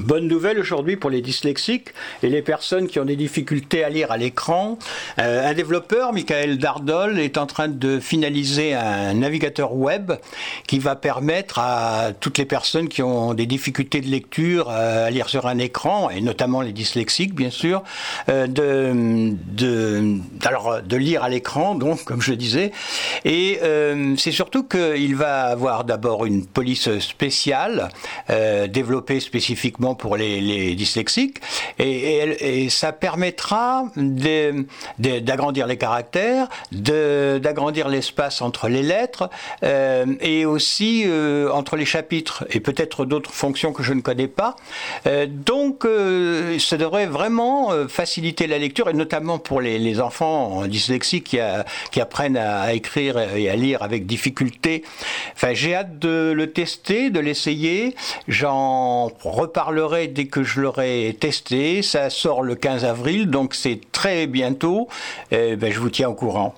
Bonne nouvelle aujourd'hui pour les dyslexiques et les personnes qui ont des difficultés à lire à l'écran. Euh, un développeur, Michael Dardol, est en train de finaliser un navigateur web qui va permettre à toutes les personnes qui ont des difficultés de lecture euh, à lire sur un écran, et notamment les dyslexiques bien sûr, euh, de, lire à l'écran, donc comme je disais. Et c'est surtout qu'il va avoir d'abord une police spéciale développée spécifiquement pour les, dyslexiques et, ça permettra d'agrandir les caractères, d'agrandir l'espace entre les lettres euh, et aussi euh, entre les chapitres et peut-être d'autres fonctions que je ne connais pas. Euh, donc ça devrait vraiment faciliter la lecture et notamment pour les, enfants dyslexiques qui, qui apprennent à, écrire et à lire avec difficulté. Enfin, j'ai hâte de le tester, de l'essayer. J'en reparlerai dès que je l'aurai testé. Ça sort le 15 avril, donc c'est très bientôt. Eh ben, je vous tiens au courant.